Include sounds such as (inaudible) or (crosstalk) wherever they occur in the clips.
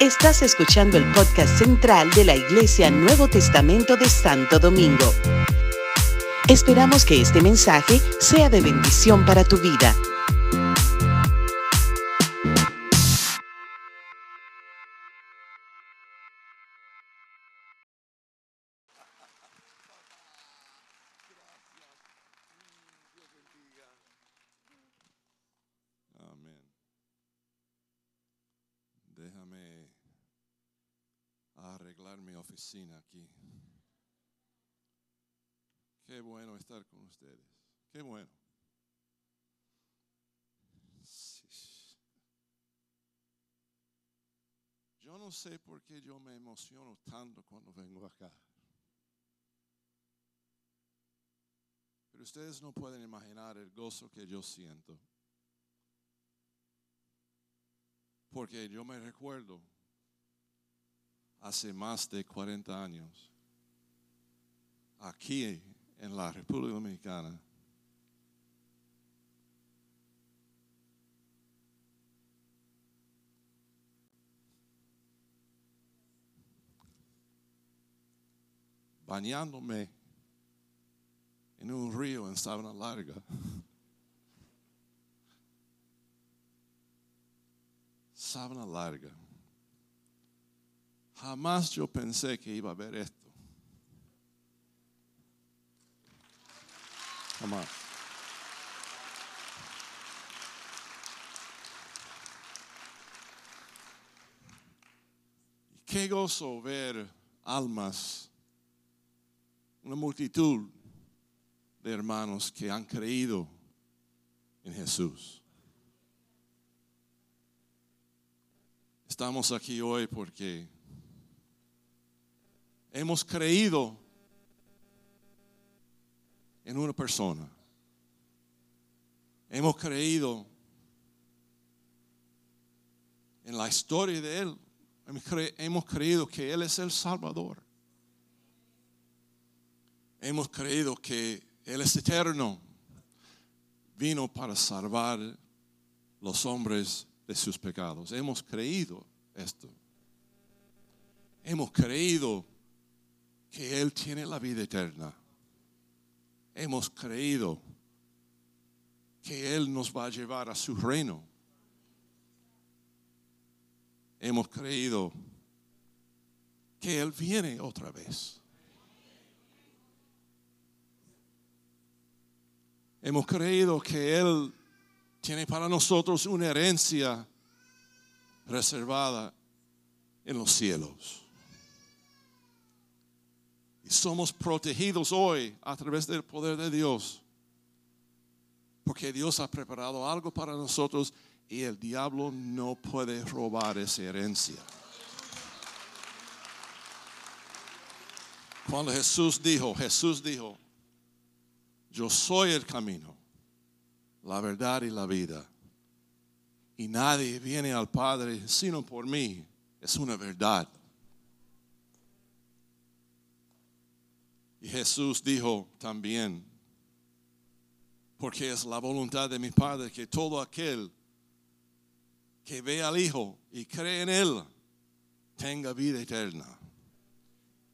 Estás escuchando el podcast central de la Iglesia Nuevo Testamento de Santo Domingo. Esperamos que este mensaje sea de bendición para tu vida. Aquí. Qué bueno estar con ustedes. Qué bueno. Yo no sé por qué yo me emociono tanto cuando vengo acá. Pero ustedes no pueden imaginar el gozo que yo siento. Porque yo me recuerdo hace más de 40 años, aquí en la República Dominicana, bañándome en un río en Sabana Larga. (laughs) Sábana larga. Jamás yo pensé que iba a ver esto. Jamás. Qué gozo ver almas, una multitud de hermanos que han creído en Jesús. Estamos aquí hoy porque hemos creído en una persona. Hemos creído en la historia de Él. Hemos cre- Hemos creído que Él es el Salvador. Hemos creído que Él es eterno. Vino para salvar los hombres de sus pecados. Hemos creído esto. Hemos creído que Él tiene la vida eterna. Hemos creído que Él nos va a llevar a su reino. Hemos creído que Él viene otra vez. Hemos creído que Él tiene para nosotros una herencia reservada en los cielos. Y somos protegidos hoy a través del poder de Dios. Porque Dios ha preparado algo para nosotros y el diablo no puede robar esa herencia. Cuando Jesús dijo, Jesús dijo, yo soy el camino, la verdad y la vida. Y nadie viene al Padre sino por mí. Es una verdad. Y Jesús dijo también, porque es la voluntad de mi Padre que todo aquel que ve al Hijo y cree en Él tenga vida eterna.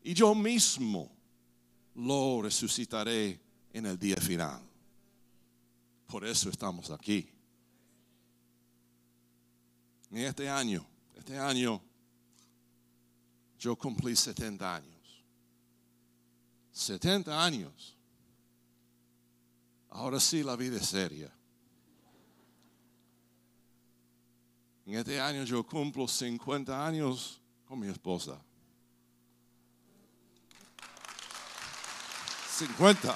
Y yo mismo lo resucitaré en el día final. Por eso estamos aquí. En este año, este año, yo cumplí 70 años. 70 años. Ahora sí la vida es seria. En este año yo cumplo 50 años con mi esposa. 50.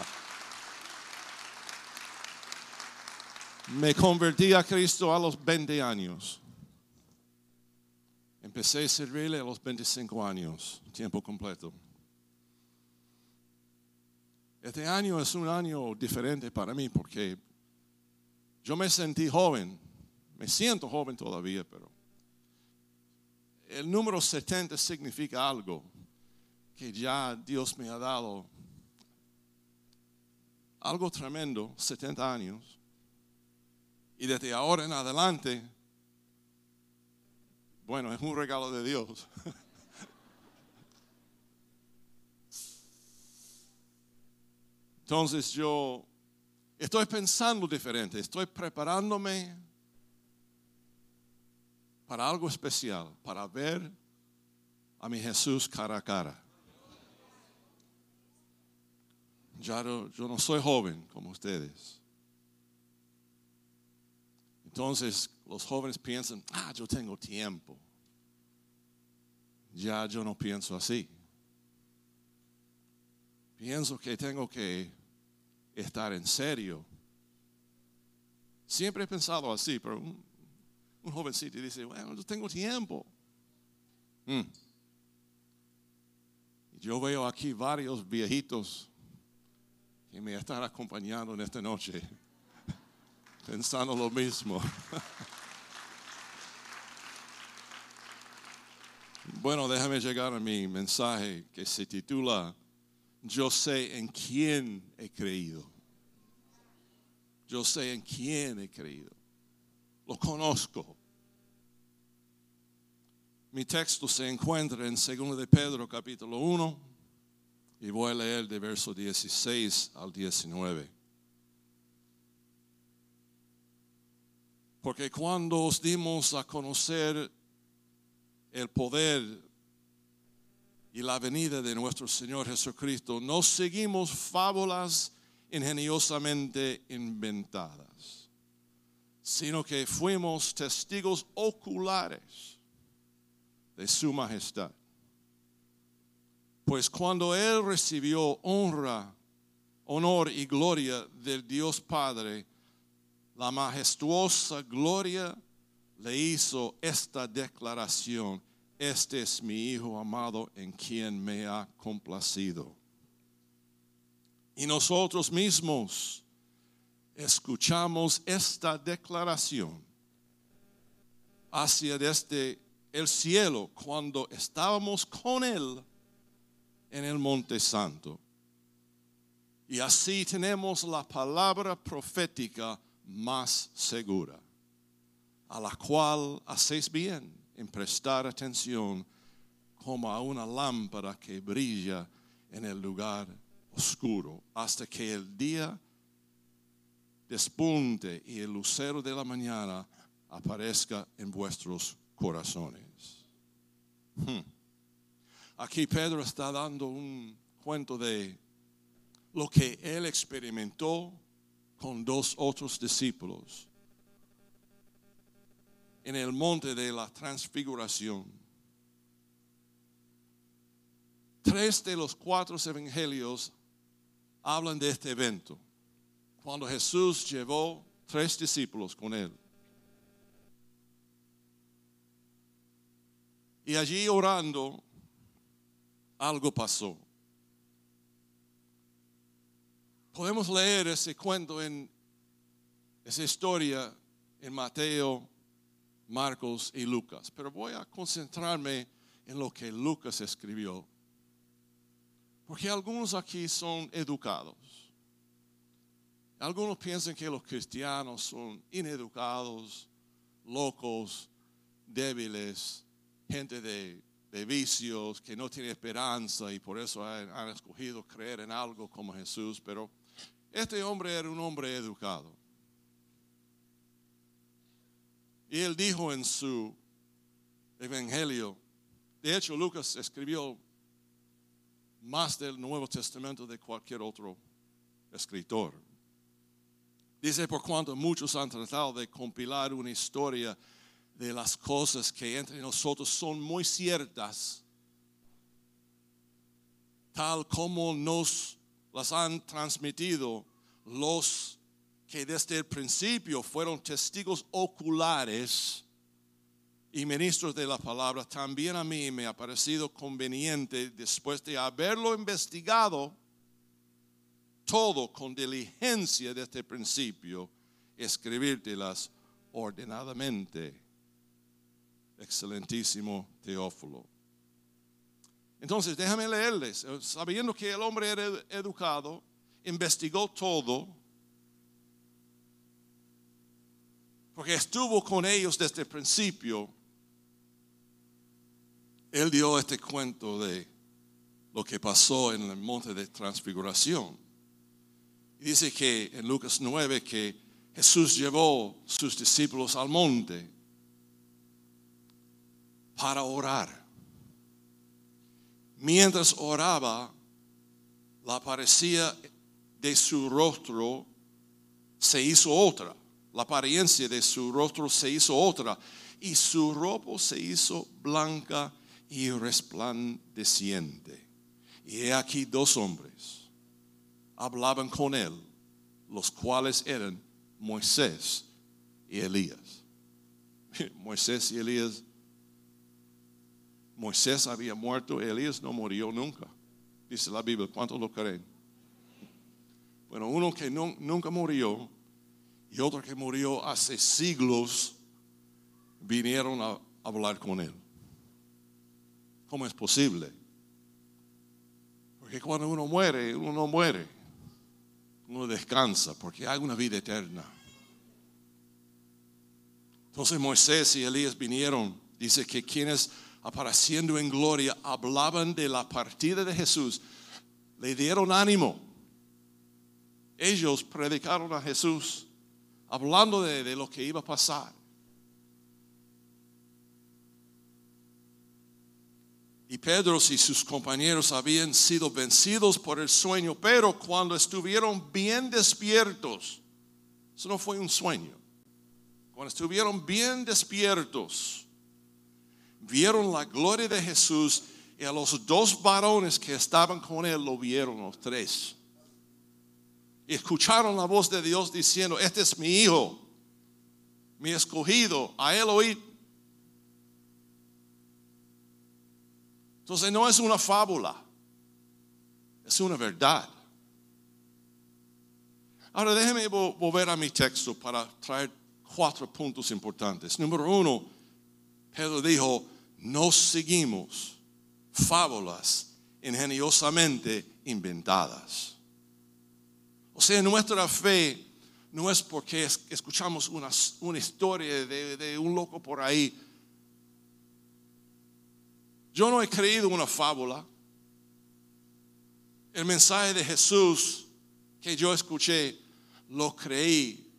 Me convertí a Cristo a los 20 años. Empecé a servirle a los 25 años, tiempo completo. Este año es un año diferente para mí porque yo me sentí joven, me siento joven todavía, pero el número 70 significa algo que ya Dios me ha dado. Algo tremendo, 70 años. Y desde ahora en adelante, Bueno, es un regalo de Dios. (laughs) Entonces yo estoy pensando diferente, estoy preparándome para algo especial, para ver a mi Jesús cara a cara. Ya no- yo no soy joven como ustedes. Entonces los jóvenes piensan, ah, yo tengo tiempo. Ya yo no pienso así. Pienso que tengo que estar en serio. Siempre he pensado así, pero un, jovencito dice, bueno, yo tengo tiempo. Mm. Yo veo aquí varios viejitos que me están acompañando en esta noche, (laughs) pensando lo mismo. (laughs) Bueno, déjame llegar a mi mensaje que se titula Yo sé en quién he creído. Yo sé en quién he creído. Lo conozco. Mi texto se encuentra en 2 de Pedro capítulo 1 y voy a leer de verso 16 al 19. Porque cuando os dimos a conocer el poder y la venida de nuestro Señor Jesucristo, no seguimos fábulas ingeniosamente inventadas, sino que fuimos testigos oculares de su majestad. Pues cuando Él recibió honra, honor y gloria del Dios Padre, la majestuosa gloria le hizo esta declaración, este es mi Hijo amado en quien me ha complacido. Y nosotros mismos escuchamos esta declaración hacia desde el cielo cuando estábamos con Él en el Monte Santo. Y así tenemos la palabra profética más segura a la cual hacéis bien en prestar atención como a una lámpara que brilla en el lugar oscuro, hasta que el día despunte y el lucero de la mañana aparezca en vuestros corazones. Hmm. Aquí Pedro está dando un cuento de lo que él experimentó con dos otros discípulos en el monte de la transfiguración. Tres de los cuatro evangelios hablan de este evento, cuando Jesús llevó tres discípulos con él. Y allí orando, algo pasó. Podemos leer ese cuento en esa historia en Mateo, Marcos y Lucas, pero voy a concentrarme en lo que Lucas escribió. Porque algunos aquí son educados. Algunos piensan que los cristianos son ineducados, locos, débiles, gente de, de vicios, que no tiene esperanza y por eso han, han escogido creer en algo como Jesús. Pero este hombre era un hombre educado. Y él dijo en su evangelio, de hecho Lucas escribió más del Nuevo Testamento de cualquier otro escritor. Dice, por cuanto muchos han tratado de compilar una historia de las cosas que entre nosotros son muy ciertas, tal como nos las han transmitido los que desde el principio fueron testigos oculares y ministros de la palabra, también a mí me ha parecido conveniente, después de haberlo investigado todo con diligencia desde el principio, escribírtelas ordenadamente, excelentísimo Teófilo. Entonces, déjame leerles, sabiendo que el hombre era educado, investigó todo, porque estuvo con ellos desde el principio, él dio este cuento de lo que pasó en el monte de transfiguración. Dice que en Lucas 9 que Jesús llevó sus discípulos al monte para orar. Mientras oraba, la apariencia de su rostro se hizo otra. La apariencia de su rostro se hizo otra. Y su ropa se hizo blanca y resplandeciente. Y he aquí dos hombres hablaban con él, los cuales eran Moisés y Elías. (laughs) Moisés y Elías. Moisés había muerto, Elías no murió nunca. Dice la Biblia, ¿cuántos lo creen? Bueno, uno que nunca murió y otro que murió hace siglos vinieron a hablar con él. ¿Cómo es posible? Porque cuando uno muere, uno no muere. Uno descansa porque hay una vida eterna. Entonces Moisés y Elías vinieron. Dice que quienes apareciendo en gloria hablaban de la partida de Jesús, le dieron ánimo. Ellos predicaron a Jesús hablando de, de lo que iba a pasar. Y Pedro y sus compañeros habían sido vencidos por el sueño, pero cuando estuvieron bien despiertos, eso no fue un sueño, cuando estuvieron bien despiertos, vieron la gloria de Jesús y a los dos varones que estaban con él lo vieron los tres. Y escucharon la voz de Dios diciendo, este es mi hijo, mi escogido, a él oíd. Entonces no es una fábula, es una verdad. Ahora déjeme volver a mi texto para traer cuatro puntos importantes. Número uno, Pedro dijo, no seguimos fábulas ingeniosamente inventadas. O sea, nuestra fe no es porque escuchamos una, una historia de, de un loco por ahí yo no he creído una fábula. El mensaje de Jesús que yo escuché, lo creí.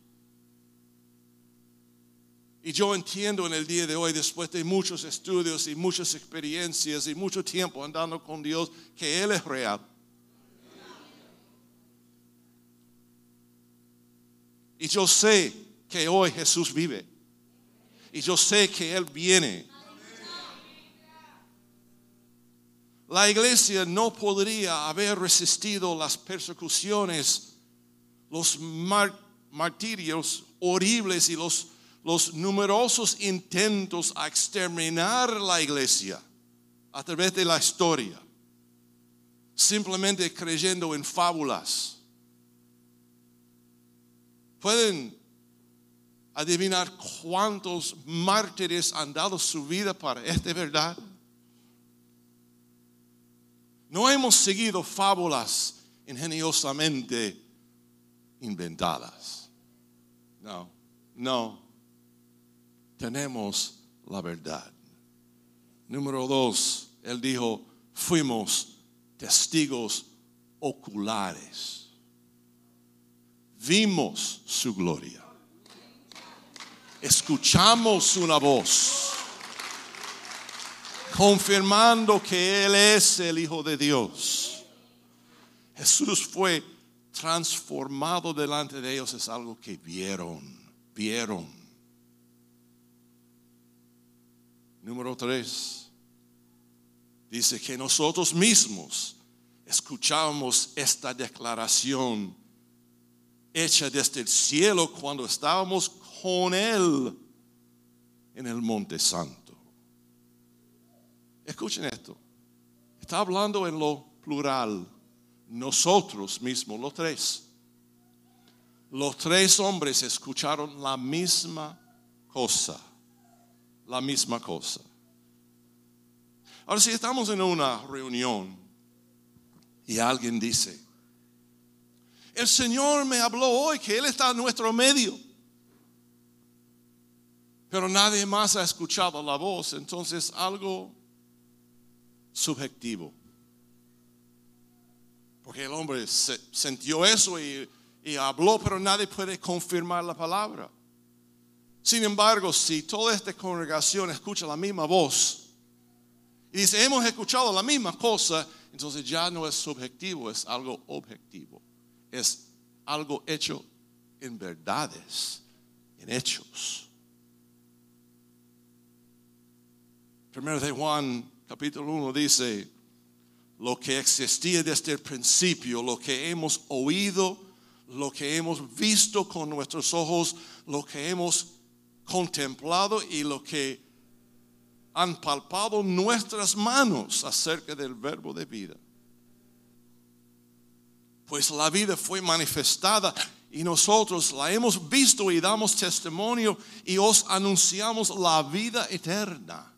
Y yo entiendo en el día de hoy, después de muchos estudios y muchas experiencias y mucho tiempo andando con Dios, que Él es real. Y yo sé que hoy Jesús vive. Y yo sé que Él viene La iglesia no podría haber resistido las persecuciones, los martirios horribles y los, los numerosos intentos a exterminar la iglesia a través de la historia, simplemente creyendo en fábulas. Pueden adivinar cuántos mártires han dado su vida para esta verdad. No hemos seguido fábulas ingeniosamente inventadas. No, no. Tenemos la verdad. Número dos, él dijo, fuimos testigos oculares. Vimos su gloria. Escuchamos una voz confirmando que Él es el Hijo de Dios. Jesús fue transformado delante de ellos, es algo que vieron, vieron. Número tres, dice que nosotros mismos escuchamos esta declaración hecha desde el cielo cuando estábamos con Él en el Monte Santo. Escuchen esto. Está hablando en lo plural. Nosotros mismos, los tres. Los tres hombres escucharon la misma cosa. La misma cosa. Ahora, si estamos en una reunión y alguien dice, el Señor me habló hoy que Él está en nuestro medio, pero nadie más ha escuchado la voz, entonces algo subjetivo. Porque el hombre se- sintió eso y, y habló, pero nadie puede confirmar la palabra. Sin embargo, si toda esta congregación escucha la misma voz y dice, hemos escuchado la misma cosa, entonces ya no es subjetivo, es algo objetivo. Es algo hecho en verdades, en hechos. Primero de Juan, capítulo 1, dice, lo que existía desde el principio, lo que hemos oído, lo que hemos visto con nuestros ojos, lo que hemos contemplado y lo que han palpado nuestras manos acerca del verbo de vida. Pues la vida fue manifestada y nosotros la hemos visto y damos testimonio y os anunciamos la vida eterna,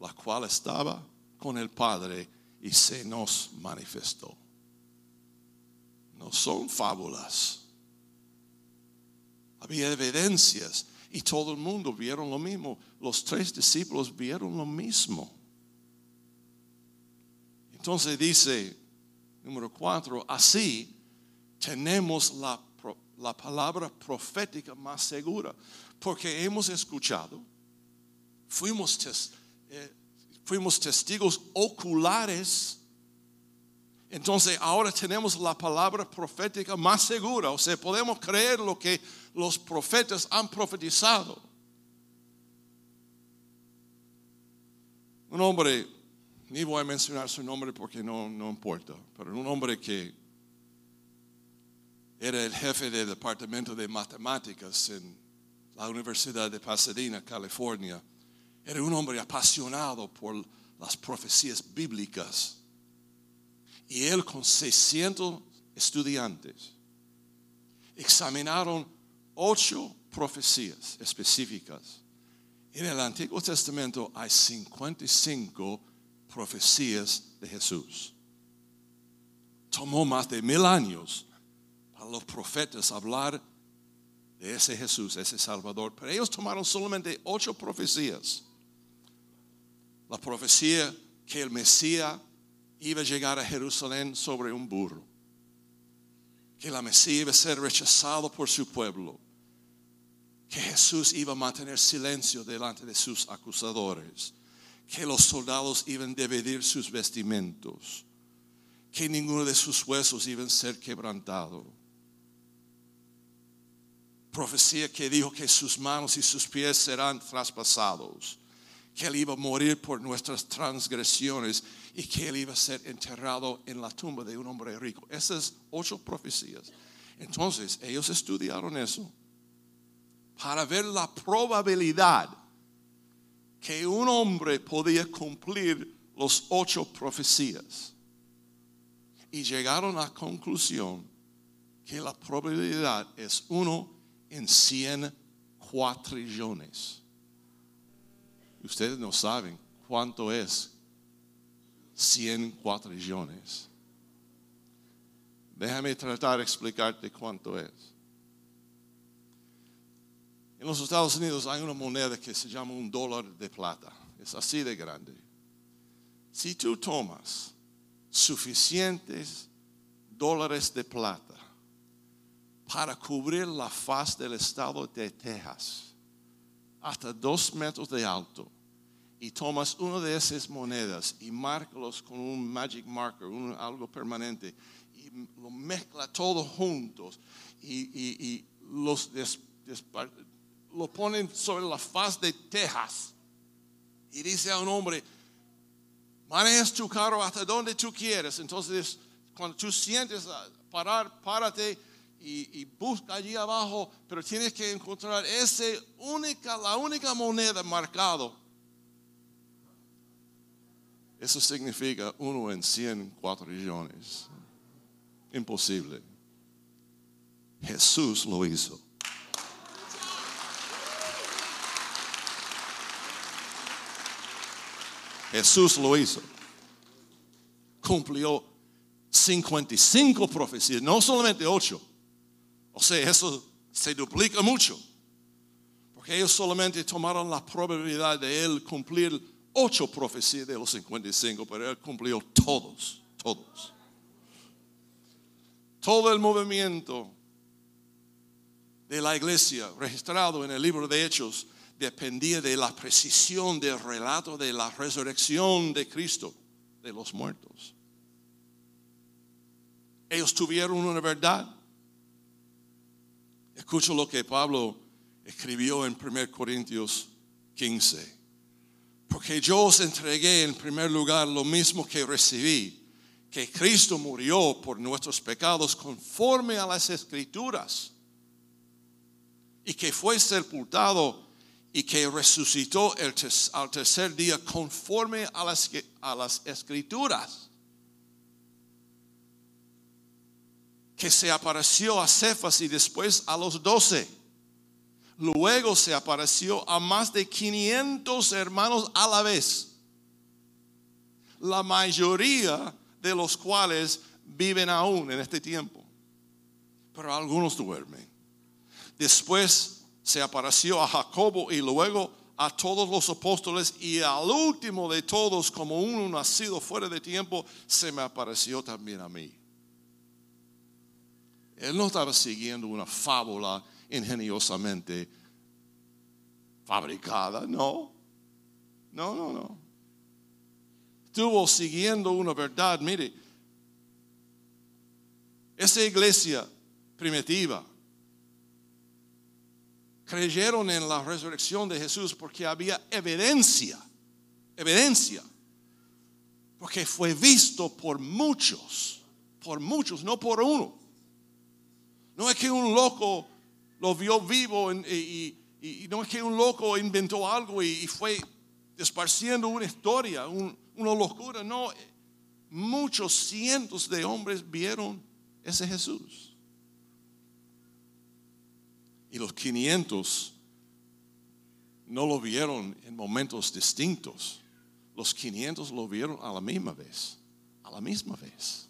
la cual estaba con el Padre y se nos manifestó. No son fábulas. Había evidencias y todo el mundo vieron lo mismo. Los tres discípulos vieron lo mismo. Entonces dice, número cuatro, así tenemos la, la palabra profética más segura, porque hemos escuchado, fuimos, eh, fuimos testigos oculares entonces ahora tenemos la palabra profética más segura, o sea, podemos creer lo que los profetas han profetizado. Un hombre, ni voy a mencionar su nombre porque no, no importa, pero un hombre que era el jefe del departamento de matemáticas en la Universidad de Pasadena, California, era un hombre apasionado por las profecías bíblicas. Y él con 600 estudiantes examinaron ocho profecías específicas. En el Antiguo Testamento hay 55 profecías de Jesús. Tomó más de mil años para los profetas hablar de ese Jesús, ese Salvador, pero ellos tomaron solamente ocho profecías. La profecía que el Mesías iba a llegar a Jerusalén sobre un burro, que la Mesías iba a ser rechazado por su pueblo, que Jesús iba a mantener silencio delante de sus acusadores, que los soldados iban a dividir sus vestimentos, que ninguno de sus huesos iban a ser quebrantado. Profecía que dijo que sus manos y sus pies serán traspasados que él iba a morir por nuestras transgresiones y que él iba a ser enterrado en la tumba de un hombre rico. Esas ocho profecías. Entonces, ellos estudiaron eso para ver la probabilidad que un hombre podía cumplir los ocho profecías. Y llegaron a la conclusión que la probabilidad es uno en cien cuatrillones. Ustedes no saben cuánto es 100 cuatrillones. Déjame tratar de explicarte cuánto es. En los Estados Unidos hay una moneda que se llama un dólar de plata. Es así de grande. Si tú tomas suficientes dólares de plata para cubrir la faz del estado de Texas, hasta dos metros de alto y tomas una de esas monedas y márcalos con un magic marker, algo permanente, y lo mezcla todo juntos y, los des- lo ponen sobre la faz de Texas y dice a un hombre, manejas tu carro hasta donde tú quieres. Entonces, cuando tú sientes parar, párate y, y busca allí abajo, pero tienes que encontrar esa única, la única moneda marcado. Eso significa uno en cien cuatrillones. Imposible. Jesús lo hizo. Jesús lo hizo. Cumplió 55 profecías, no solamente 8. O sea, eso se duplica mucho. Porque ellos solamente tomaron la probabilidad de él cumplir ocho profecías de los 55, pero él cumplió todos, todos. Todo el movimiento de la iglesia registrado en el libro de Hechos dependía de la precisión del relato de la resurrección de Cristo de los muertos. Ellos tuvieron una verdad. Escucho lo que Pablo escribió en 1 Corintios 15. Porque yo os entregué en primer lugar lo mismo que recibí, que Cristo murió por nuestros pecados conforme a las escrituras, y que fue sepultado y que resucitó al tercer día conforme a las, a las escrituras. Que se apareció a Cefas y después a los doce. Luego se apareció a más de 500 hermanos a la vez. La mayoría de los cuales viven aún en este tiempo. Pero algunos duermen. Después se apareció a Jacobo y luego a todos los apóstoles y al último de todos, como uno nacido fuera de tiempo, se me apareció también a mí. Él no estaba siguiendo una fábula ingeniosamente fabricada, no. No, no, no. Estuvo siguiendo una verdad. Mire, esa iglesia primitiva creyeron en la resurrección de Jesús porque había evidencia, evidencia, porque fue visto por muchos, por muchos, no por uno. No es que un loco lo vio vivo y, no es que un loco inventó algo y, fue esparciendo una historia, una locura. No, muchos cientos de hombres vieron ese Jesús. Y los 500 no lo vieron en momentos distintos. Los 500 lo vieron a la misma vez, a la misma vez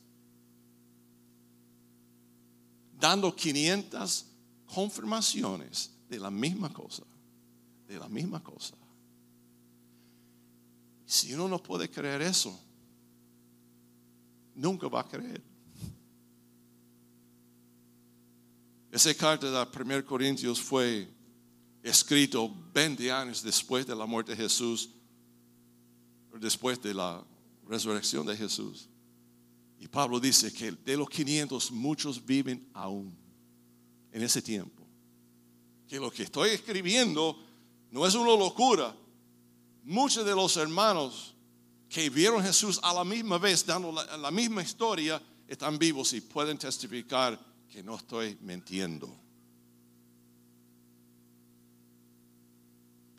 dando 500 confirmaciones de la misma cosa, de la misma cosa. Si uno no puede creer eso, nunca va a creer. Esa carta de 1 Corintios fue escrito 20 años después de la muerte de Jesús, después de la resurrección de Jesús. Y Pablo dice que de los 500 muchos viven aún en ese tiempo. Que lo que estoy escribiendo no es una locura. Muchos de los hermanos que vieron a Jesús a la misma vez, dando la, misma historia, están vivos y pueden testificar que no estoy mintiendo.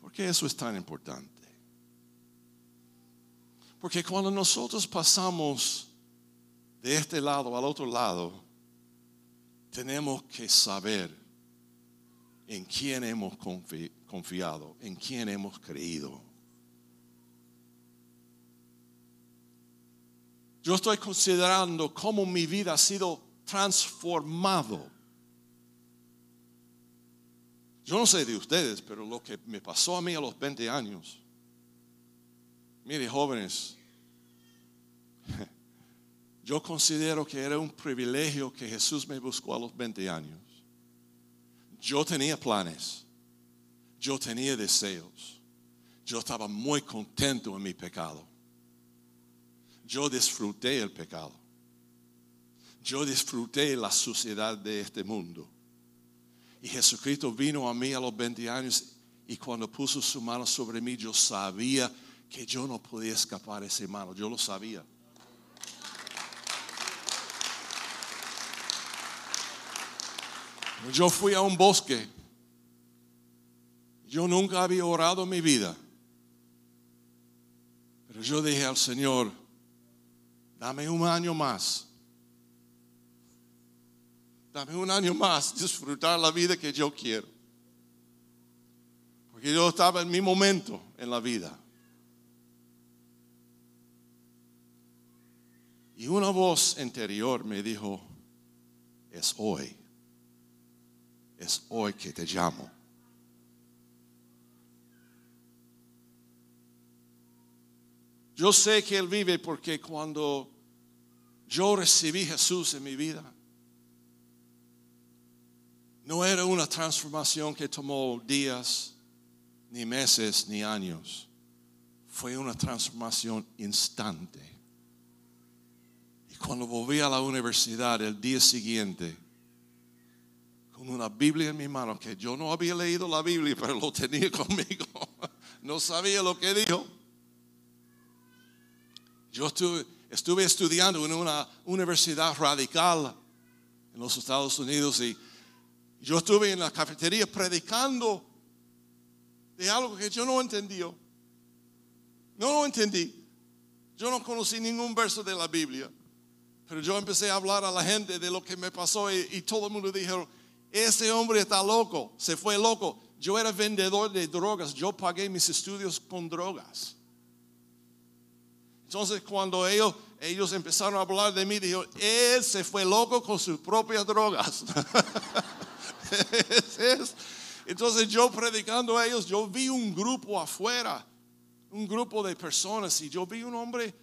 ¿Por qué eso es tan importante? Porque cuando nosotros pasamos de este lado al otro lado, tenemos que saber en quién hemos confiado, en quién hemos creído. Yo estoy considerando cómo mi vida ha sido transformado. Yo no sé de ustedes, pero lo que me pasó a mí a los 20 años. Mire, jóvenes, (laughs) yo considero que era un privilegio que Jesús me buscó a los 20 años. Yo tenía planes, yo tenía deseos, yo estaba muy contento en mi pecado. Yo disfruté el pecado. Yo disfruté la suciedad de este mundo. Y Jesucristo vino a mí a los 20 años y cuando puso su mano sobre mí, yo sabía que yo no podía escapar de esa mano. Yo lo sabía. Yo fui a un bosque. Yo nunca había orado en mi vida. Pero yo dije al Señor, dame un año más. Dame un año más disfrutar la vida que yo quiero. Porque yo estaba en mi momento en la vida. Y una voz interior me dijo, es hoy es hoy que te llamo. Yo sé que Él vive porque cuando yo recibí Jesús en mi vida, no era una transformación que tomó días, ni meses, ni años. Fue una transformación instante. Y cuando volví a la universidad el día siguiente, con una Biblia en mi mano, que yo no había leído la Biblia, pero lo tenía (laughs) conmigo, no sabía lo que dijo. Yo estuve, estuve estudiando en una universidad radical en los Estados Unidos y yo estuve en la cafetería predicando de algo que yo no entendí. No lo entendí. Yo no conocí ningún verso de la Biblia. Pero yo empecé a hablar a la gente de lo que me pasó y, todo el mundo dijo, ese hombre está loco, se fue loco. Yo era vendedor de drogas, yo pagué mis estudios con drogas. Entonces cuando ellos, ellos empezaron a hablar de mí, dijo, él se fue loco con sus propias drogas. (laughs) Entonces yo predicando a ellos, yo vi un grupo afuera, un grupo de personas y yo vi un hombre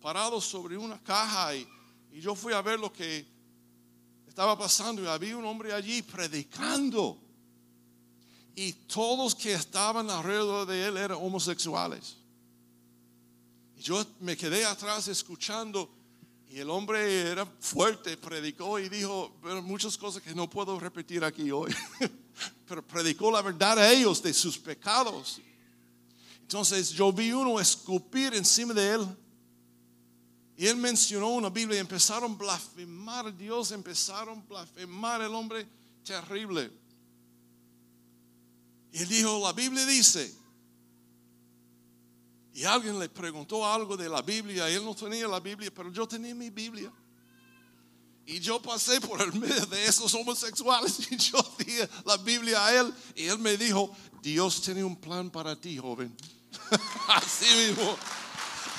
parado sobre una caja y, y, yo fui a ver lo que estaba pasando y había un hombre allí predicando. Y todos que estaban alrededor de él eran homosexuales. Y yo me quedé atrás escuchando y el hombre era fuerte, predicó y dijo muchas cosas que no puedo repetir aquí hoy, (laughs) pero predicó la verdad a ellos de sus pecados. Entonces yo vi uno escupir encima de él. Y él mencionó una Biblia y empezaron a blasfemar a Dios, empezaron a blasfemar al hombre terrible. Y él dijo, la Biblia dice, y alguien le preguntó algo de la Biblia. Él no tenía la Biblia, pero yo tenía mi Biblia. Y yo pasé por el medio de esos homosexuales (laughs) y yo di la Biblia a él. Y él me dijo, Dios tiene un plan para ti, joven. (laughs) Así mismo.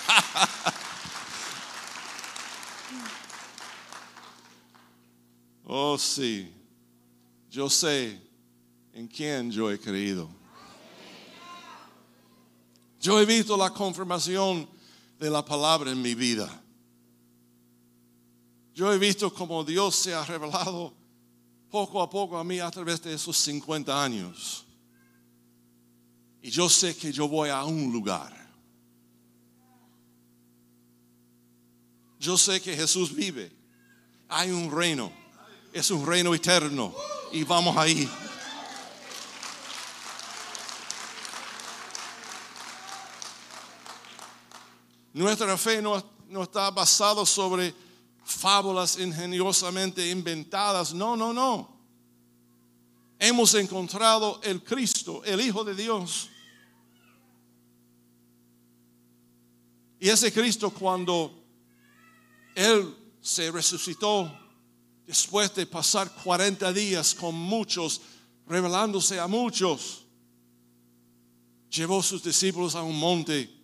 (laughs) oh, sí. Yo sé en quién yo he creído. Yo he visto la confirmación de la palabra en mi vida. Yo he visto cómo Dios se ha revelado poco a poco a mí a través de esos 50 años. Y yo sé que yo voy a un lugar. Yo sé que Jesús vive. Hay un reino. Es un reino eterno. Y vamos ahí. Nuestra fe no, está basada sobre fábulas ingeniosamente inventadas. No, no, no. Hemos encontrado el Cristo, el Hijo de Dios. Y ese Cristo cuando Él se resucitó después de pasar 40 días con muchos, revelándose a muchos, llevó a sus discípulos a un monte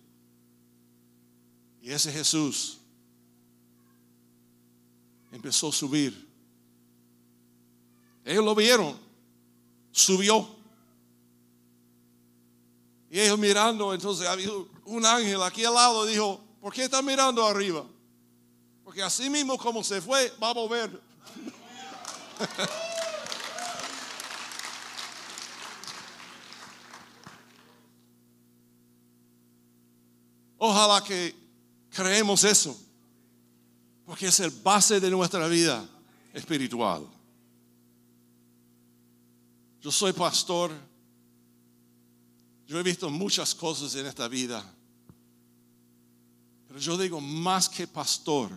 y ese Jesús empezó a subir. Ellos lo vieron, subió. Y ellos mirando, entonces había un ángel aquí al lado, dijo, ¿por qué están mirando arriba? Porque así mismo como se fue, va a volver. (laughs) Ojalá que Creemos eso. Porque es el base de nuestra vida espiritual. Yo soy pastor. Yo he visto muchas cosas en esta vida. Pero yo digo, más que pastor,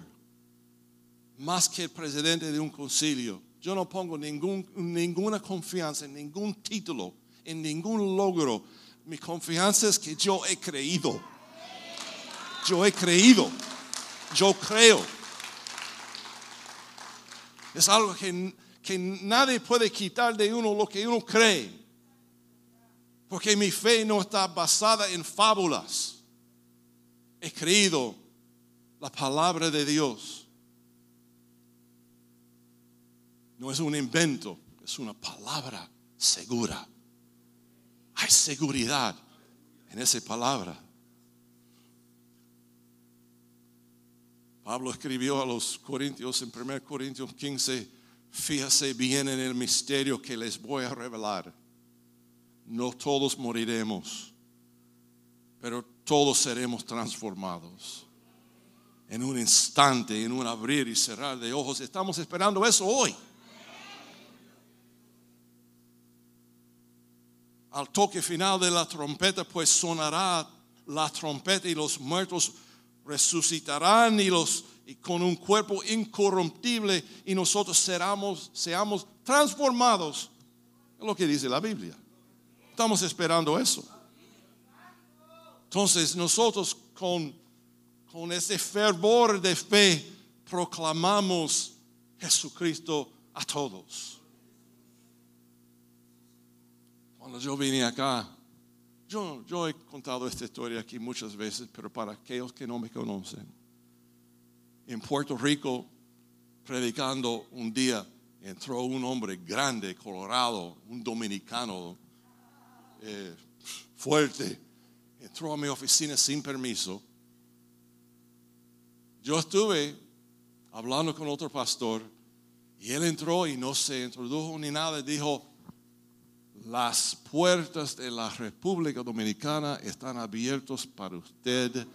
más que presidente de un concilio, yo no pongo ningún, ninguna confianza en ningún título, en ningún logro. Mi confianza es que yo he creído. Yo he creído. Yo creo. Es algo que, que nadie puede quitar de uno lo que uno cree. Porque mi fe no está basada en fábulas. He creído la palabra de Dios. No es un invento, es una palabra segura. Hay seguridad en esa palabra. Pablo escribió a los Corintios en 1 Corintios 15, fíjese bien en el misterio que les voy a revelar. No todos moriremos, pero todos seremos transformados. En un instante, en un abrir y cerrar de ojos. Estamos esperando eso hoy. Al toque final de la trompeta, pues sonará la trompeta y los muertos resucitarán y los y con un cuerpo incorruptible y nosotros seramos, seamos transformados. Es lo que dice la Biblia. Estamos esperando eso. Entonces nosotros con, con ese fervor de fe proclamamos Jesucristo a todos. Cuando yo vine acá, yo, yo he contado esta historia aquí muchas veces, pero para aquellos que no me conocen, en Puerto Rico, predicando un día, entró un hombre grande, colorado, un dominicano eh, fuerte, entró a mi oficina sin permiso. Yo estuve hablando con otro pastor y él entró y no se introdujo ni nada, dijo, las puertas de la República Dominicana están abiertas para usted.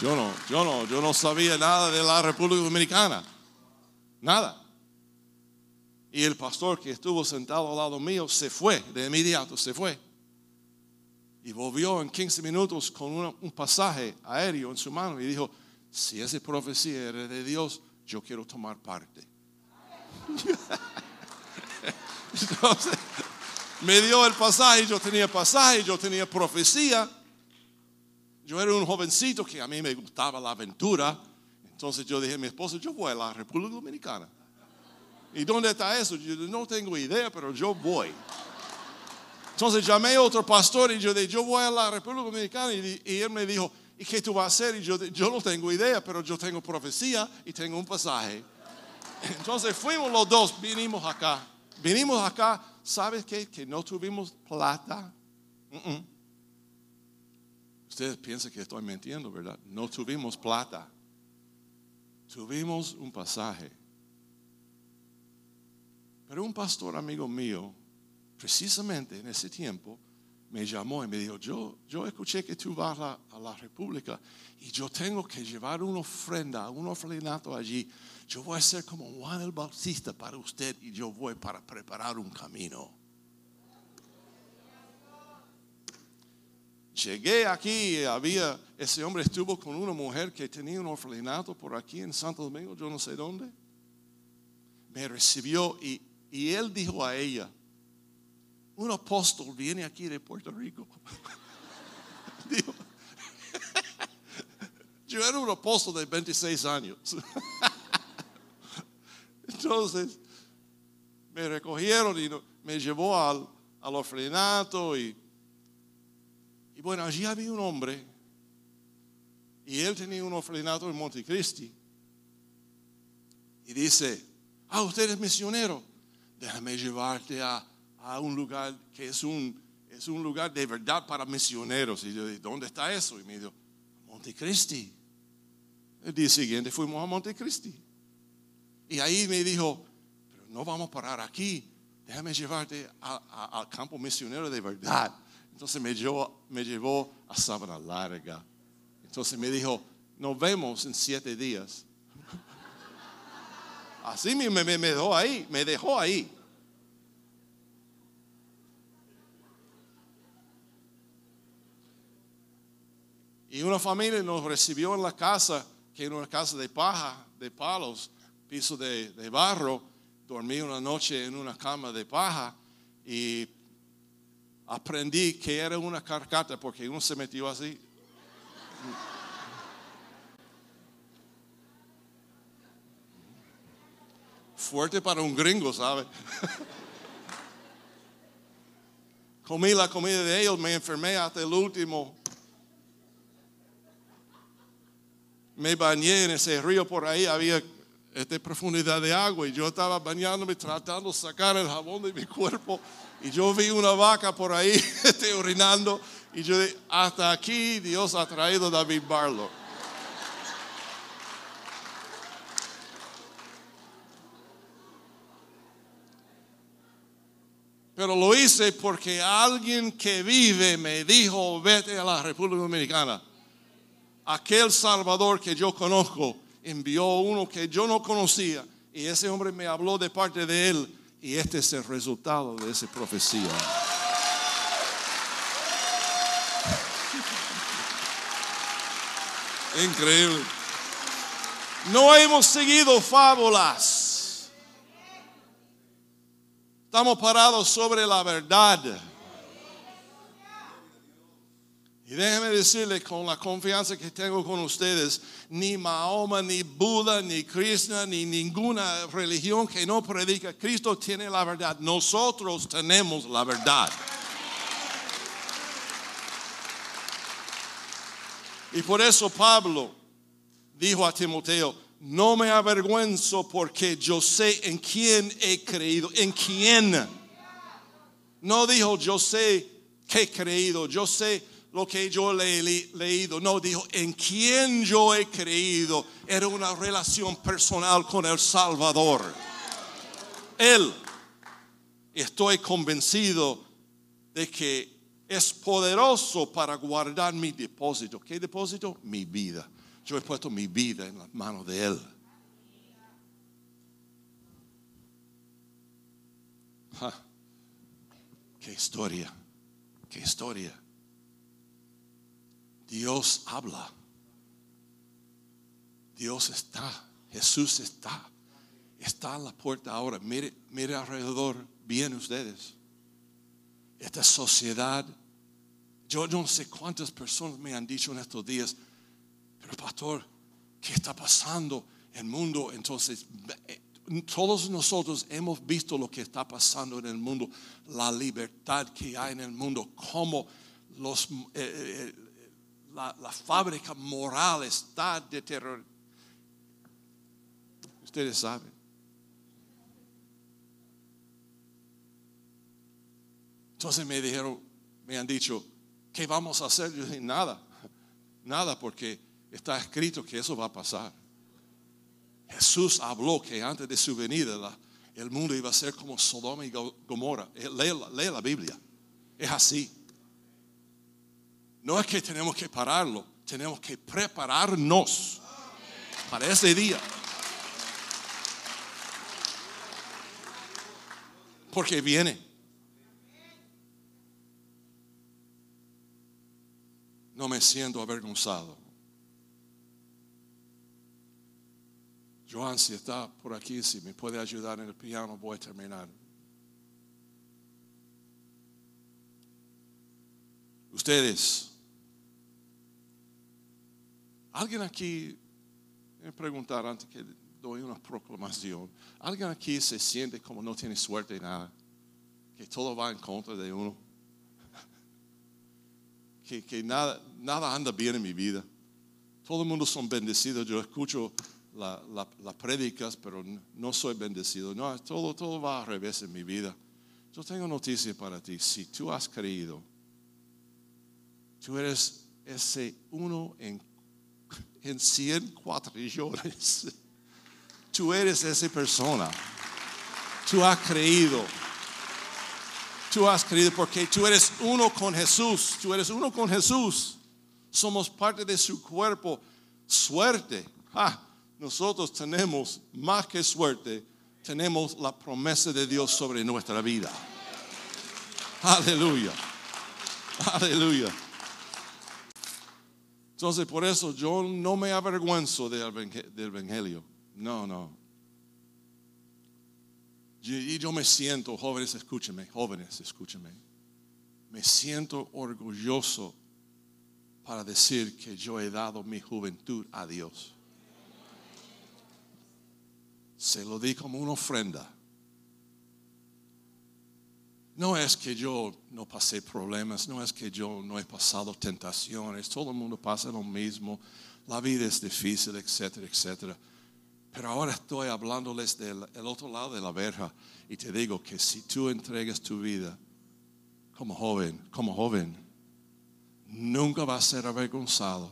Yo no, yo no, yo no sabía nada de la República Dominicana. Nada. Y el pastor que estuvo sentado al lado mío se fue, de inmediato se fue. Y volvió en 15 minutos con un pasaje aéreo en su mano y dijo, si esa profecía era de Dios, yo quiero tomar parte. (laughs) Entonces, me dio el pasaje, yo tenía pasaje, yo tenía profecía. Yo era un jovencito que a mí me gustaba la aventura. Entonces yo dije a mi esposo, yo voy a la República Dominicana. ¿Y dónde está eso? No tengo idea, pero yo voy. Entonces llamé a otro pastor y yo dije, yo voy a la República Dominicana. Y él me dijo, ¿y qué tú vas a hacer? Y yo, yo no tengo idea, pero yo tengo profecía y tengo un pasaje. (laughs) Entonces fuimos los dos, vinimos acá. Vinimos acá, ¿sabes qué? Que no tuvimos plata. Ustedes piensan que estoy mintiendo, ¿verdad? No tuvimos plata. Tuvimos un pasaje. Pero un pastor amigo mío, precisamente en ese tiempo, me llamó y me dijo, yo, yo escuché que tú vas a, la República y yo tengo que llevar una ofrenda, un ofrendato allí. Yo voy a ser como Juan el Bautista para usted y yo voy para preparar un camino. Llegué aquí había, ese hombre estuvo con una mujer que tenía un orfanato por aquí en Santo Domingo, yo no sé dónde. Me recibió y, y él dijo a ella, un apóstol viene aquí de Puerto Rico. (laughs) (laughs) yo era un apóstol de 26 años. (laughs) Entonces, me recogieron y me llevó al, al y, y bueno, allí había un hombre y él tenía un orfanato en Montecristi y dice, ah, usted es misionero, déjame llevarte a a un lugar que es un, es un lugar de verdad para misioneros. Y yo dije, ¿dónde está eso? Y me dijo, Montecristi. El día siguiente fuimos a Montecristi. Y ahí me dijo, pero no vamos a parar aquí, déjame llevarte al campo misionero de verdad. Entonces me llevó, me llevó a Sabana Larga. Entonces me dijo, nos vemos en siete días. (laughs) Así me, me, me dejó ahí, me dejó ahí. Y una familia nos recibió en la casa, que era una casa de paja, de palos, piso de, barro. Dormí una noche en una cama de paja y aprendí que era una carcata porque uno se metió así. Fuerte para un gringo, ¿sabe? (laughs) Comí la comida de ellos, me enfermé hasta el último me bañé en ese río por ahí, había esta profundidad de agua y yo estaba bañándome tratando de sacar el jabón de mi cuerpo y yo vi una vaca por ahí (laughs) este, orinando Y yo dije, hasta aquí Dios ha traído a David Barlow. Pero lo hice porque alguien que vive me dijo, vete a la República Dominicana. Aquel Salvador que yo conozco envió uno que yo no conocía y ese hombre me habló de parte de él y este es el resultado de esa profecía. (laughs) Increíble. No hemos seguido fábulas. Estamos parados sobre la verdad. Y déjeme decirle con la confianza que tengo con ustedes, ni Mahoma, ni Buda, ni Krishna, ni ninguna religión que no predica, Cristo tiene la verdad. Nosotros tenemos la verdad. Y por eso Pablo dijo a Timoteo, no me avergüenzo porque yo sé en quién he creído, en quién. No dijo yo sé que he creído, yo sé lo que yo he leído. No, dijo, en quién yo he creído. Era una relación personal con el Salvador. Él, estoy convencido de que es poderoso para guardar mi depósito. ¿Qué depósito? Mi vida. Yo he puesto mi vida en las manos de Él. qué historia, qué historia. Dios habla. Dios está. Jesús está. Está en la puerta ahora. Mire, mire alrededor. Bien ustedes. Esta sociedad. Yo no sé cuántas personas me han dicho en estos días. Pero pastor, ¿qué está pasando en el mundo? Entonces, eh, todos nosotros hemos visto lo que está pasando en el mundo. La libertad que hay en el mundo. Cómo los... Eh, eh, la, fábrica moral está de terror. Ustedes saben. Entonces me dijeron, me han dicho, ¿qué vamos a hacer? Yo dije, nada, nada, porque está escrito que eso va a pasar. Jesús habló que antes de su venida el mundo iba a ser como Sodoma y Gomorra. lee la Biblia. Es así. No es que tenemos que pararlo, tenemos que prepararnos para ese día. Porque viene. No me siento avergonzado. Joan, si está por aquí, si me puede ayudar en el piano, voy a terminar. Ustedes Alguien aquí, me preguntar antes que doy una proclamación, alguien aquí se siente como no tiene suerte en nada, que todo va en contra de uno, (laughs) que, nada, nada anda bien en mi vida. Todo el mundo son bendecidos, yo escucho las la, prédicas, pero no soy bendecido. No, todo, todo va al revés en mi vida. Yo tengo noticia para ti. Si tú has creído, tú eres ese uno en en 100 cuatrillones. (laughs) Tú eres esa persona. Tú has creído. Tú has creído porque tú eres uno con Jesús. Tú eres uno con Jesús. Somos parte de su cuerpo. Suerte. Ah, nosotros tenemos más que suerte. Tenemos la promesa de Dios sobre nuestra vida. Aleluya. Aleluya. Entonces, por eso yo no me avergüenzo del Evangelio. No, no. Y yo me siento, jóvenes, escúchenme, jóvenes, escúchenme. Me siento orgulloso para decir que yo he dado mi juventud a Dios. Se lo di como una ofrenda. No es que yo no pasé problemas, no es que yo no he pasado tentaciones, todo el mundo pasa lo mismo, la vida es difícil, etcétera, etcétera. Pero ahora estoy hablándoles del otro lado de la verja y te digo que si tú entregas tu vida como joven, como joven, nunca vas a ser avergonzado.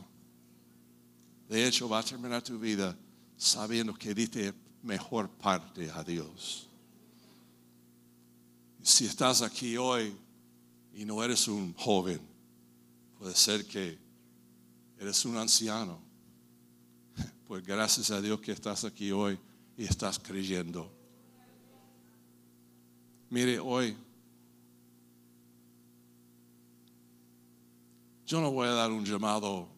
De hecho, va a terminar tu vida sabiendo que diste mejor parte a Dios. Si estás aquí hoy y no eres un joven, puede ser que eres un anciano. (laughs) Pues gracias a Dios que estás aquí hoy y estás creyendo. Mire, hoy yo no voy a dar un llamado,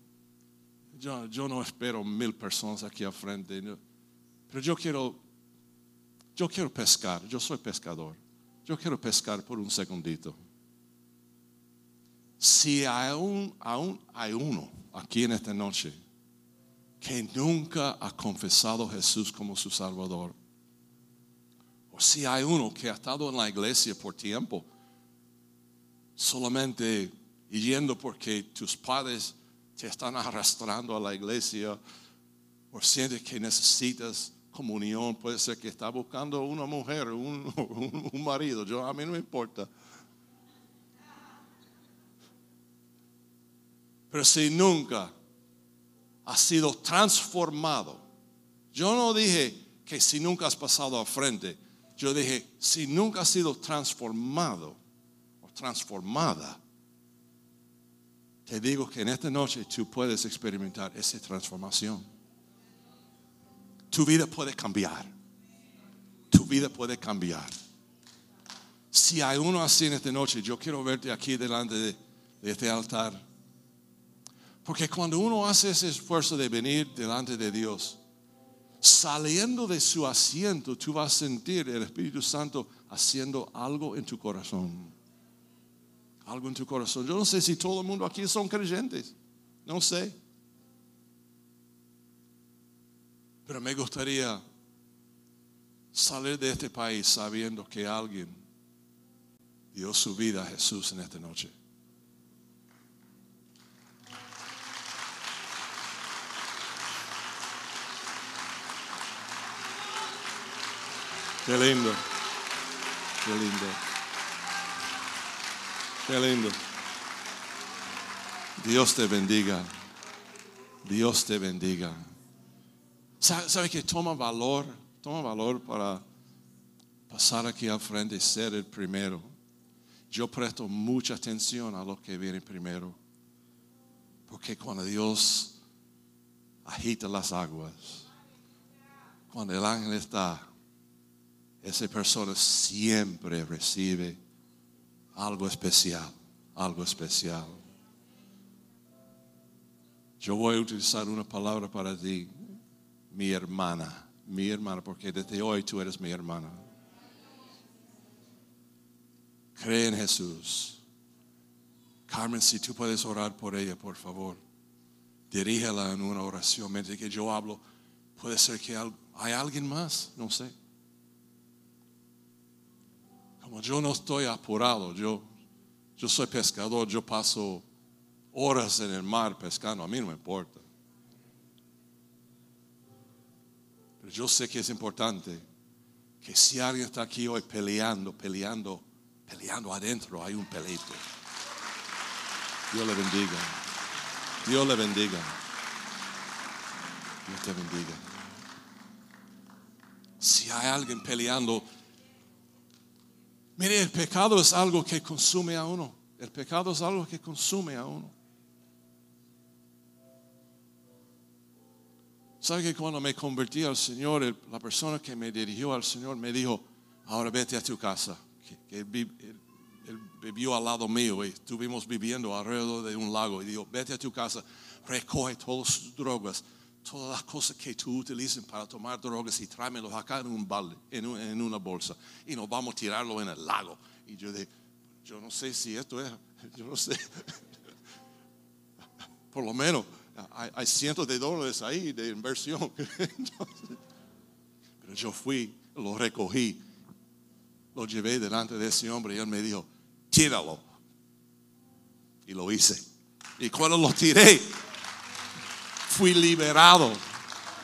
yo, no espero mil personas aquí al frente, pero yo quiero, yo quiero pescar, yo soy pescador, yo quiero pescar por un segundito. Si aún, aún hay uno aquí en esta noche que nunca ha confesado a Jesús como su Salvador, o si hay uno que ha estado en la iglesia por tiempo, solamente yendo porque tus padres te están arrastrando a la iglesia, o sientes que necesitas comunión, puede ser que está buscando una mujer, un, (laughs) un marido, yo, a mí no me importa. Pero si nunca ha sido transformado, yo no dije que si nunca has pasado al frente, yo dije, si nunca has sido transformado o transformada, te digo que en esta noche tú puedes experimentar esa transformación. Tu vida puede cambiar. Tu vida puede cambiar. Si hay uno así en esta noche, yo quiero verte aquí delante de, este altar. Porque cuando uno hace ese esfuerzo de venir delante de Dios, saliendo de su asiento, tú vas a sentir el Espíritu Santo haciendo algo en tu corazón. Algo en tu corazón. Yo no sé si todo el mundo aquí son creyentes. No sé. Pero me gustaría salir de este país sabiendo que alguien dio su vida a Jesús en esta noche. Qué lindo. Qué lindo. Qué lindo. Dios te bendiga. Dios te bendiga. ¿Sabe que toma valor? Toma valor para pasar aquí al frente y ser el primero. Yo presto mucha atención a lo que viene primero. Porque cuando Dios agita las aguas, cuando el ángel está esa persona siempre recibe algo especial, algo especial. Yo voy a utilizar una palabra para ti, mi hermana, mi hermana, porque desde hoy tú eres mi hermana. Cree en Jesús. Carmen, si tú puedes orar por ella, por favor, dirígela en una oración. Mientras que yo hablo, puede ser que hay alguien más, no sé. Como yo no estoy apurado, yo, yo soy pescador, yo paso horas en el mar pescando, a mí no me importa. Yo sé que es importante que si alguien está aquí hoy peleando, peleando, peleando adentro, hay un peleito. Dios le bendiga. Dios le bendiga. Dios te bendiga. Si hay alguien peleando, Mire, el pecado es algo que consume a uno. El pecado es algo que consume a uno. ¿Sabe que cuando me convertí al Señor, la persona que me dirigió al Señor me dijo, ahora vete a tu casa? Que, él, vivió al lado mío y estuvimos viviendo alrededor de un lago. Y dijo, vete a tu casa, recoge todas sus drogas, todas las cosas que tú utilizas para tomar drogas y tráemelos acá en un balde, en, una bolsa. Y nos vamos a tirarlo en el lago. Y yo dije, yo no sé si esto es, (laughs) yo no sé. (laughs) Por lo menos hay, cientos de dólares ahí de inversión. (laughs) Pero yo fui, lo recogí, lo llevé delante de ese hombre y él me dijo, tíralo. Y lo hice. Y cuando lo tiré, fui liberado,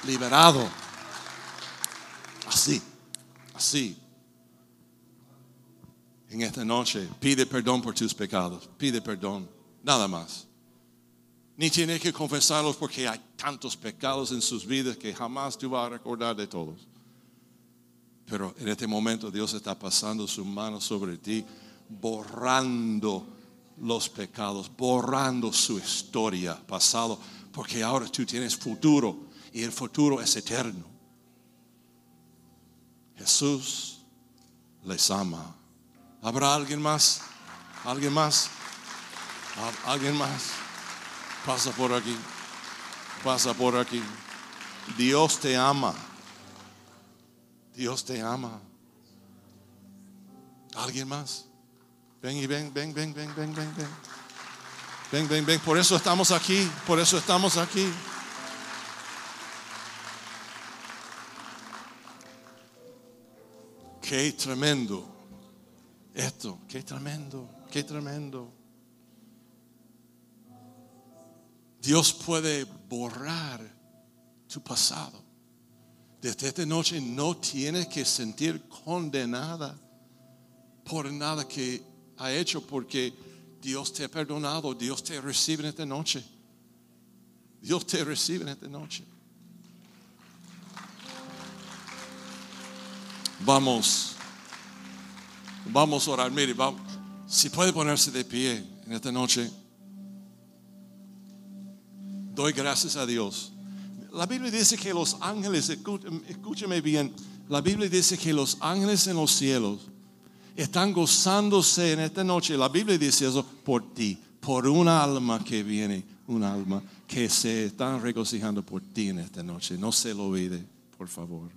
liberado. Así, así. En esta noche, pide perdón por tus pecados, pide perdón, nada más. Ni tiene que confesarlos porque hay tantos pecados en sus vidas que jamás tú vas a recordar de todos. Pero en este momento Dios está pasando su mano sobre ti, borrando los pecados, borrando su historia pasado, porque ahora tú tienes futuro y el futuro es eterno. Jesús les ama. ¿Habrá alguien más? ¿Alguien más? ¿Alguien más? Pasa por aquí. Pasa por aquí. Dios te ama. Dios te ama. ¿Alguien más? Ven y ven, ven, ven, ven, ven, ven, ven. Ven, ven, ven. Por eso estamos aquí. Por eso estamos aquí. Qué tremendo. Esto, qué tremendo, qué tremendo. Dios puede borrar tu pasado. Desde esta noche no tienes que sentir condenada por nada que ha hecho porque Dios te ha perdonado, Dios te recibe en esta noche. Dios te recibe en esta noche. Vamos, vamos a orar. Mire, vamos, si puede ponerse de pie en esta noche, doy gracias a Dios. La Biblia dice que los ángeles, escúcheme bien, la Biblia dice que los ángeles en los cielos están gozándose en esta noche. La Biblia dice eso por ti, por una alma que viene, un alma que se están regocijando por ti en esta noche. No se lo olvide, por favor.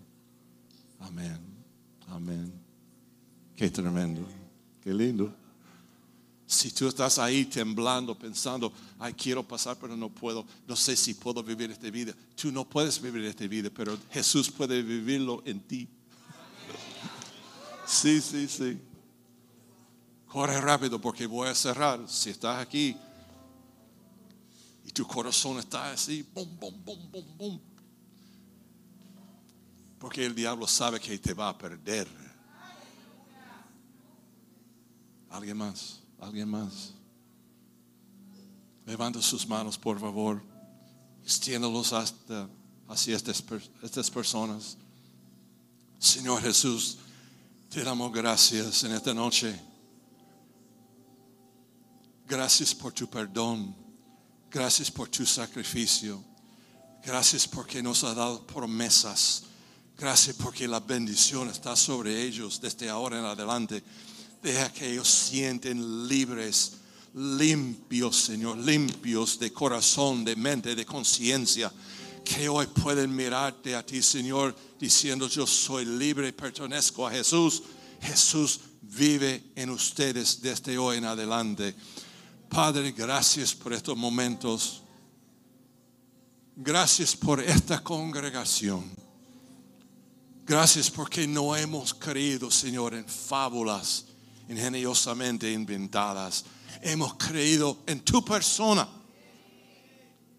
Amén. Amén. Qué tremendo. Qué lindo. Si tú estás ahí temblando, pensando, ay, quiero pasar, pero no puedo, no sé si puedo vivir esta vida. Tú no puedes vivir esta vida, pero Jesús puede vivirlo en ti. (laughs) Sí, sí, sí. Corre rápido porque voy a cerrar. Si estás aquí y tu corazón está así, bum, bum, bum, bum, bum. Porque el diablo sabe que te va a perder. ¿Alguien más? ¿Alguien más? Levanta sus manos, por favor. Extiéndolos hasta hacia estas, estas personas. Señor Jesús, te damos gracias en esta noche. Gracias por tu perdón. Gracias por tu sacrificio. Gracias porque nos ha dado promesas. Gracias porque la bendición está sobre ellos desde ahora en adelante. Deja que ellos sienten libres, limpios, Señor, limpios de corazón, de mente, de conciencia. Que hoy pueden mirarte a ti, Señor, diciendo yo soy libre, pertenezco a Jesús. Jesús vive en ustedes desde hoy en adelante. Padre, gracias por estos momentos. Gracias por esta congregación. Gracias porque no hemos creído, Señor, en fábulas ingeniosamente inventadas. Hemos creído en tu persona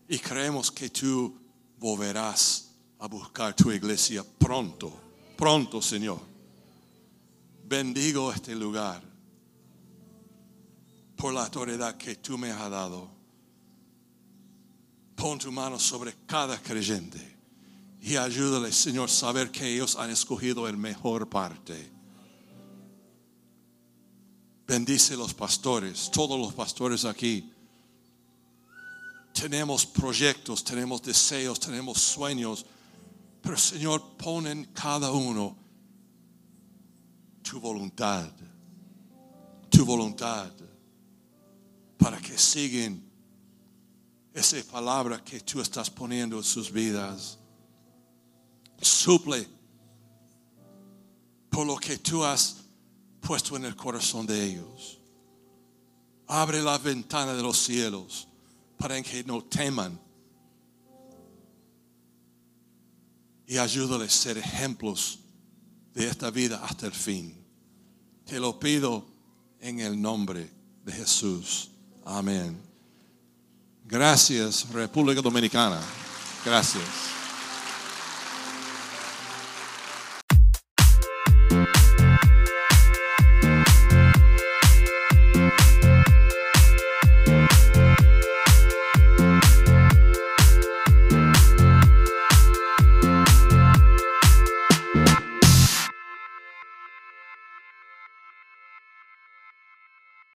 y creemos que tú volverás a buscar tu iglesia pronto, pronto, Señor. Bendigo este lugar por la autoridad que tú me has dado. Pon tu mano sobre cada creyente y ayúdale, Señor, a saber que ellos han escogido el mejor parte. Bendice los pastores, todos los pastores aquí. Tenemos proyectos, tenemos deseos, tenemos sueños, pero Señor, pon en cada uno tu voluntad, tu voluntad para que sigan esa palabra que tú estás poniendo en sus vidas. Suple por lo que tú has puesto en el corazón de ellos. Abre la ventana de los cielos para que no teman. Y ayúdales a ser ejemplos de esta vida hasta el fin. Te lo pido en el nombre de Jesús. Amén. Gracias, República Dominicana. Gracias.